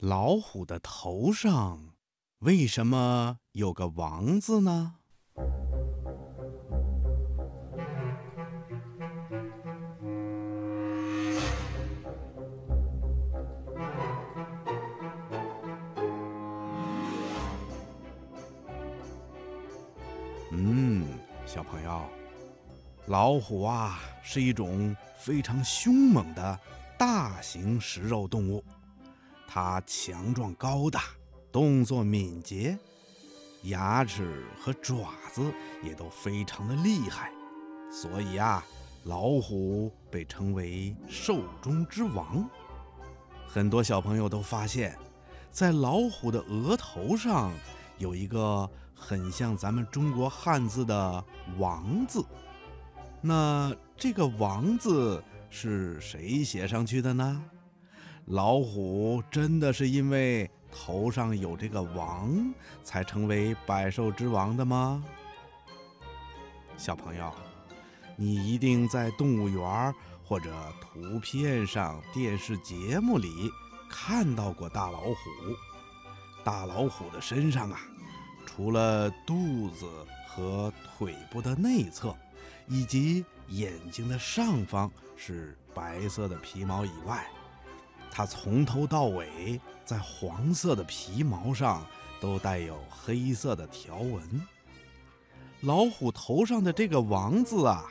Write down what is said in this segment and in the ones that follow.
老虎的头上为什么有个王字呢？嗯，小朋友，老虎啊是一种非常凶猛的大型食肉动物，它强壮高大，动作敏捷，牙齿和爪子也都非常的厉害，所以啊，老虎被称为兽中之王。很多小朋友都发现，在老虎的额头上有一个。很像咱们中国汉字的“王”字，那这个“王”字是谁写上去的呢？老虎真的是因为头上有这个“王”才成为百兽之王的吗？小朋友，你一定在动物园或者图片上、电视节目里看到过大老虎。大老虎的身上啊。除了肚子和腿部的内侧，以及眼睛的上方是白色的皮毛以外，它从头到尾在黄色的皮毛上都带有黑色的条纹。老虎头上的这个“王”字啊，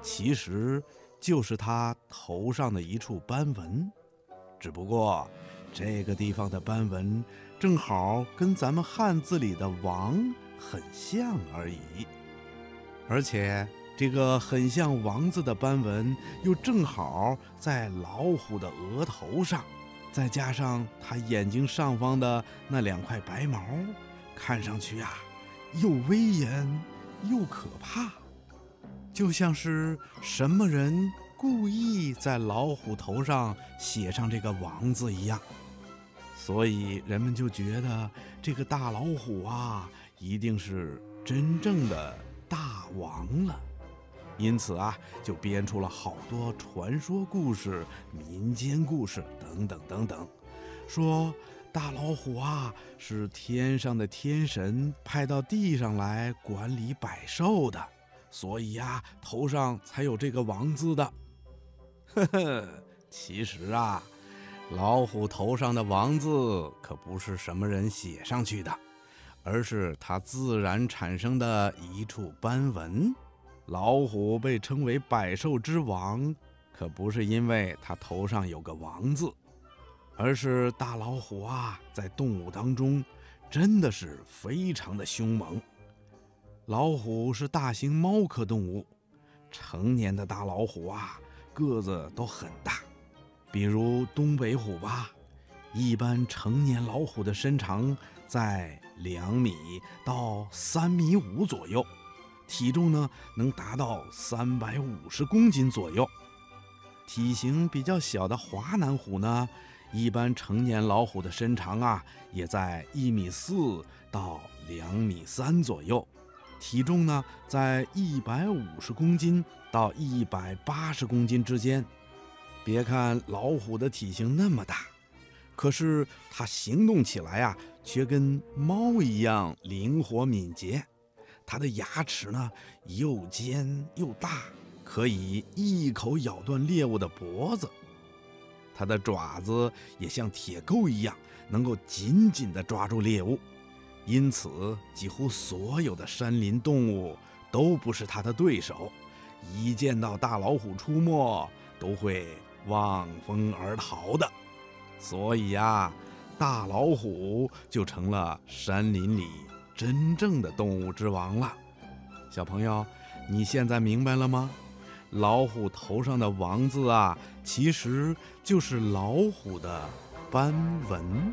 其实就是它头上的一处斑纹，只不过这个地方的斑纹。正好跟咱们汉字里的“王”很像而已，而且这个很像“王”字的斑纹又正好在老虎的额头上，再加上它眼睛上方的那两块白毛，看上去啊，又威严又可怕，就像是什么人故意在老虎头上写上这个“王”字一样。所以人们就觉得这个大老虎啊，一定是真正的大王了，因此啊，就编出了好多传说故事、民间故事等等等等，说大老虎啊是天上的天神派到地上来管理百兽的，所以呀，头上才有这个王字的。呵呵，其实啊。老虎头上的“王”字可不是什么人写上去的，而是它自然产生的一处斑纹。老虎被称为百兽之王，可不是因为它头上有个“王”字，而是大老虎啊，在动物当中真的是非常的凶猛。老虎是大型猫科动物，成年的大老虎啊，个子都很大。比如东北虎吧，一般成年老虎的身长在两米到三米五左右，体重呢能达到三百五十公斤左右。体型比较小的华南虎呢，一般成年老虎的身长啊也在一米四到两米三左右，体重呢在一百五十公斤到一百八十公斤之间。别看老虎的体型那么大，可是它行动起来啊，却跟猫一样灵活敏捷。它的牙齿呢又尖又大，可以一口咬断猎物的脖子。它的爪子也像铁钩一样，能够紧紧地抓住猎物。因此，几乎所有的山林动物都不是它的对手。一见到大老虎出没，都会。望风而逃的，所以呀，大老虎就成了山林里真正的动物之王了。小朋友，你现在明白了吗？老虎头上的“王”字啊，其实就是老虎的斑纹。